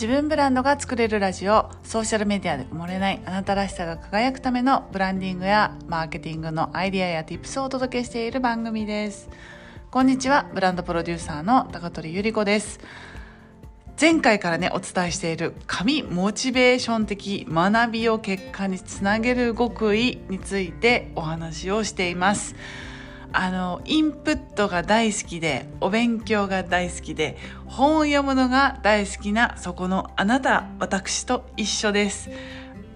自分ブランドが作れるラジオソーシャルメディアで埋もれないあなたらしさが輝くためのブランディングやマーケティングのアイデアや Tips をお届けしている番組です。こんにちはブランドプロデューサーの高取ゆり子です。前回からねお伝えしている神モチベーション的学びを結果につなげる極意についてお話をしています。あのインプットが大好きでお勉強が大好きで本を読むのが大好きなそこのあなた私と一緒です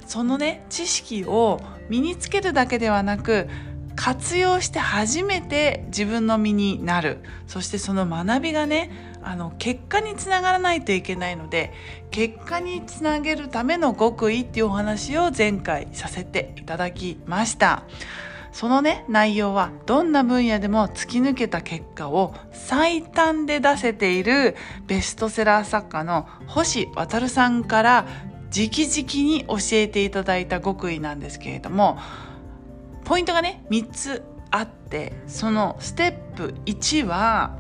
そのね知識を身につけるだけではなく活用して初めて自分の身になるそしてその学びがねあの結果につながらないといけないので結果につなげるための極意っていうお話を前回させていただきました。そのね、内容はどんな分野でも突き抜けた結果を最短で出せているベストセラー作家の星渉さんから直々に教えていただいた極意なんですけれども、ポイントがね、3つあって、そのステップ1は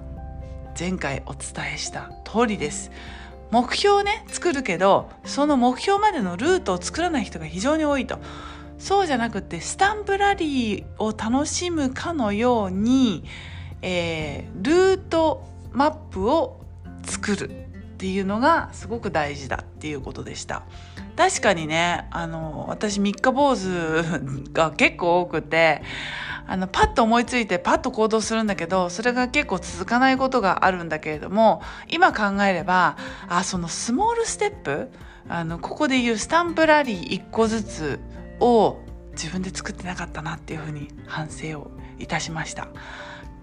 前回お伝えした通りです。目標をね、作るけど、その目標までのルートを作らない人が非常に多いと。そうじゃなくてスタンプラリーを楽しむかのように、えー、ルートマップを作るっていうのがすごく大事だっていうことでした。確かにねあの私三日坊主が結構多くてあのパッと思いついてパッと行動するんだけどそれが結構続かないことがあるんだけれども今考えればあそのスモールステップあのここで言うスタンプラリー1個ずつを自分で作ってなかったなっていうふうに反省をいたしました。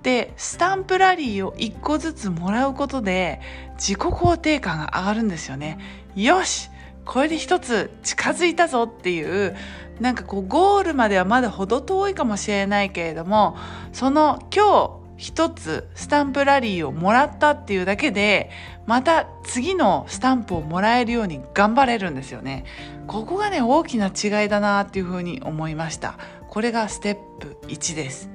でスタンプラリーを1個ずつもらうことで自己肯定感が上がるんですよね。よしこれで一つ近づいたぞっていうなんかこうゴールまではまだ程遠いかもしれないけれどもその今日一つスタンプラリーをもらったっていうだけで、また次のスタンプをもらえるように頑張れるんですよね。ここがね、大きな違いだなっていうふうに思いました。これがステップ1です。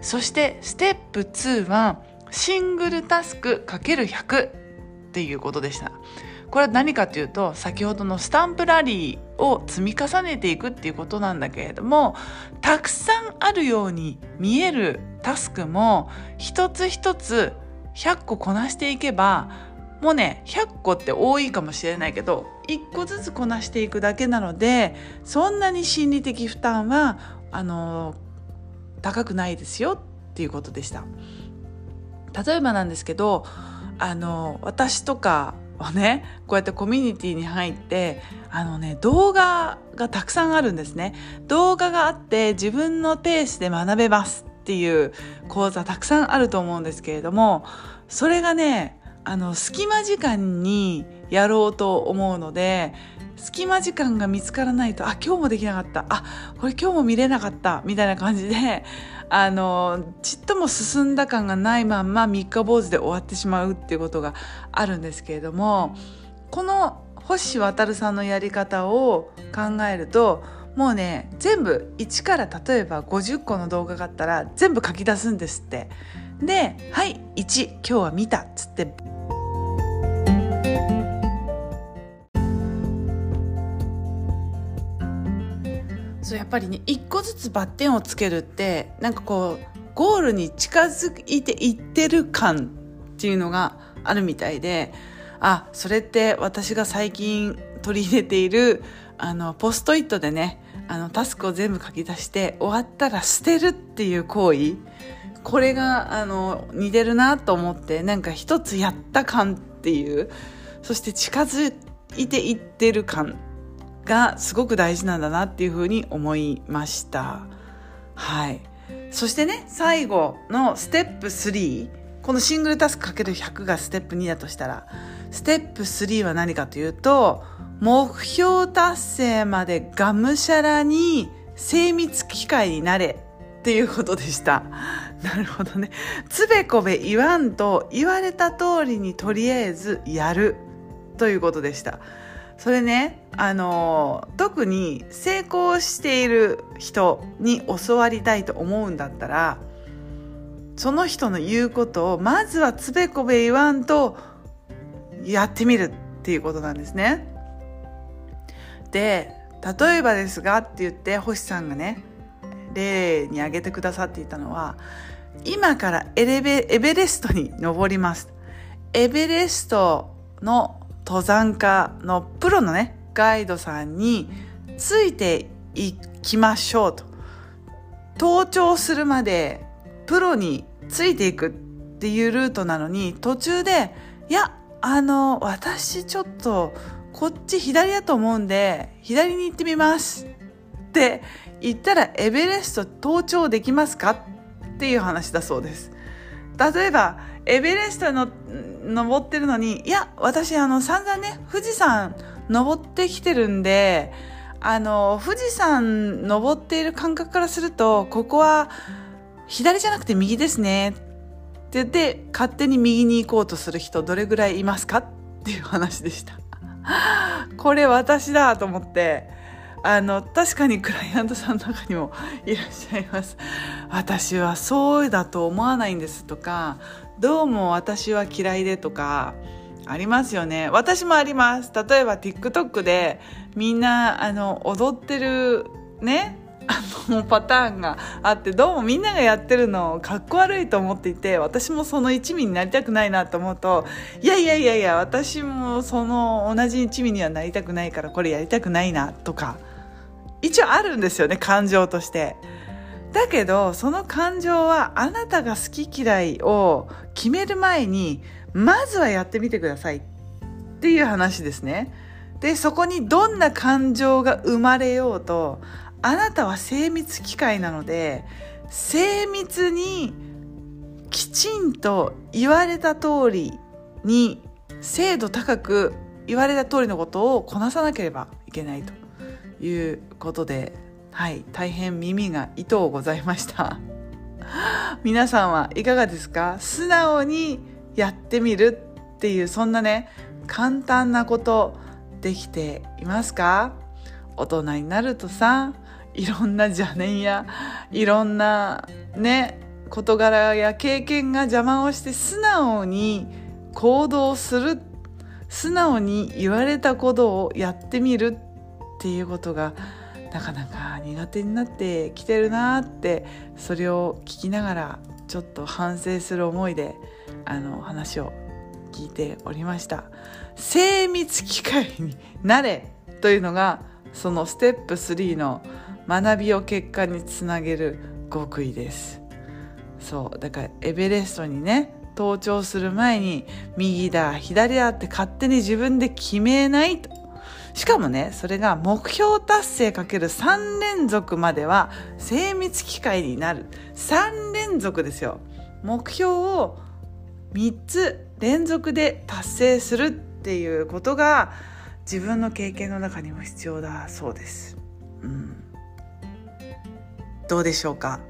そしてステップ2はシングルタスク ×100 っていうことでした。これは何かというと先ほどのスタンプラリーを積み重ねていくっていうことなんだけれどもたくさんあるように見えるタスクも一つ一つ100個こなしていけばもうね100個って多いかもしれないけど1個ずつこなしていくだけなのでそんなに心理的負担はあの高くないですよっていうことでした。例えばなんですけどあの私とかをねこうやってコミュニティに入ってあのね動画がたくさんあるんですね。動画があって自分のペースで学べますっていう講座たくさんあると思うんですけれどもそれがねあの隙間時間にやろうと思うので隙間時間が見つからないとあ今日もできなかった。あこれ今日も見れなかった。みたいな感じであのちっとも進んだ感がないまんま三日坊主で終わってしまうっていうことがあるんですけれどもこの星渉さんのやり方を考えるともうね全部1から例えば50個の動画があったら全部書き出すんですって。で「はい1今日は見た」っつってそうやっぱりね一個ずつバッテンをつけるってなんかこうゴールに近づいていってる感っていうのがあるみたいであそれって私が最近取り入れているあのポストイットでねあのタスクを全部書き出して終わったら捨てるっていう行為これがあの似てるなと思ってなんか一つやった感っていうそして近づいていってる感がすごく大事なんだなっていうふうに思いました。はい。そしてね、最後のステップ3。このシングルタスク ×100 がステップ2だとしたら、ステップ3は何かというと、目標達成までがむしゃらに精密機械になれっていうことでした。なるほどね。つべこべ言わんと言われた通りにとりあえずやるということでした。それねあの特に成功している人に教わりたいと思うんだったらその人の言うことをまずはつべこべ言わんとやってみるっていうことなんですね。で例えばですがって言って星さんがね例に挙げてくださっていたのは今からエレベエベレストに登ります。エベレストの登山家のプロのねガイドさんについていきましょうと。登頂するまでプロについていくっていうルートなのに途中でいやあの私ちょっとこっち左だと思うんで左に行ってみますって言ったらエベレスト登頂できますかっていう話だそうです例えばエベレストの登ってるのにいや私あの散々ね富士山登ってきてるんであの富士山登っている感覚からするとここは左じゃなくて右ですね。って言って勝手に右に行こうとする人どれぐらいいますかっていう話でした。これ私だと思ってあの確かにクライアントさんの中にもいらっしゃいます。私はそうだと思わないんですとかどうも私は嫌いでとかありますよね私もあります例えば TikTok でみんなあの踊ってるねあのパターンがあってどうもみんながやってるのかっこ悪いと思っていて私もその一味になりたくないなと思うといやいやいやいや私もその同じ一味にはなりたくないからこれやりたくないなとか一応あるんですよね感情として。だけどその感情はあなたが好き嫌いを決める前にまずはやってみてくださいっていう話ですね。で、そこにどんな感情が生まれようと、あなたは精密機械なので、精密にきちんと言われた通りに精度高く言われた通りのことをこなさなければいけないということで、はい、大変耳が痛うございました。皆さんはいかがですか？素直にやってみるっていうそんなね簡単なことできていますか？大人になるとさいろんな邪念やいろんなね事柄や経験が邪魔をして素直に行動する素直に言われたことをやってみるっていうことがなかなか苦手になってきてるなってそれを聞きながらちょっと反省する思いであの話を聞いておりました。精密機械になれというのがそのステップ3の学びを結果につなげる極意です。そうだからエベレストにね登頂する前に右だ左だって勝手に自分で決めないと。しかもねそれが目標達成かける3連続までは精密機械になる。3連続ですよ。目標を3つ連続で達成するっていうことが自分の経験の中にも必要だそうです。うん、どうでしょうか？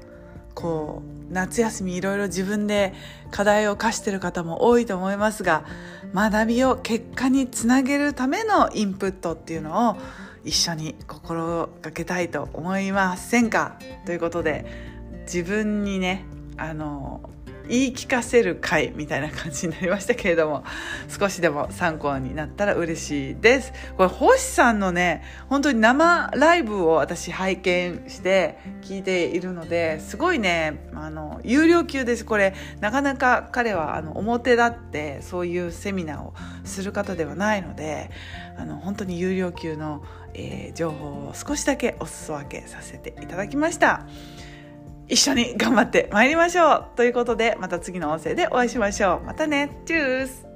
こう夏休みいろいろ自分で課題を課してる方も多いと思いますが学びを結果につなげるためのインプットっていうのを一緒に心がけたいと思いませんか？ということで自分にねあの言い聞かせる回みたいな感じになりましたけれども少しでも参考になったら嬉しいですこれ星さんのね本当に生ライブを私拝見して聞いているのですごいねあの有料級ですこれなかなか彼はあの表立ってそういうセミナーをする方ではないのであの本当に有料級の、えー、情報を少しだけお裾分けさせていただきました。一緒に頑張って参りましょう。ということでまた次の音声でお会いしましょう。またね。チュース。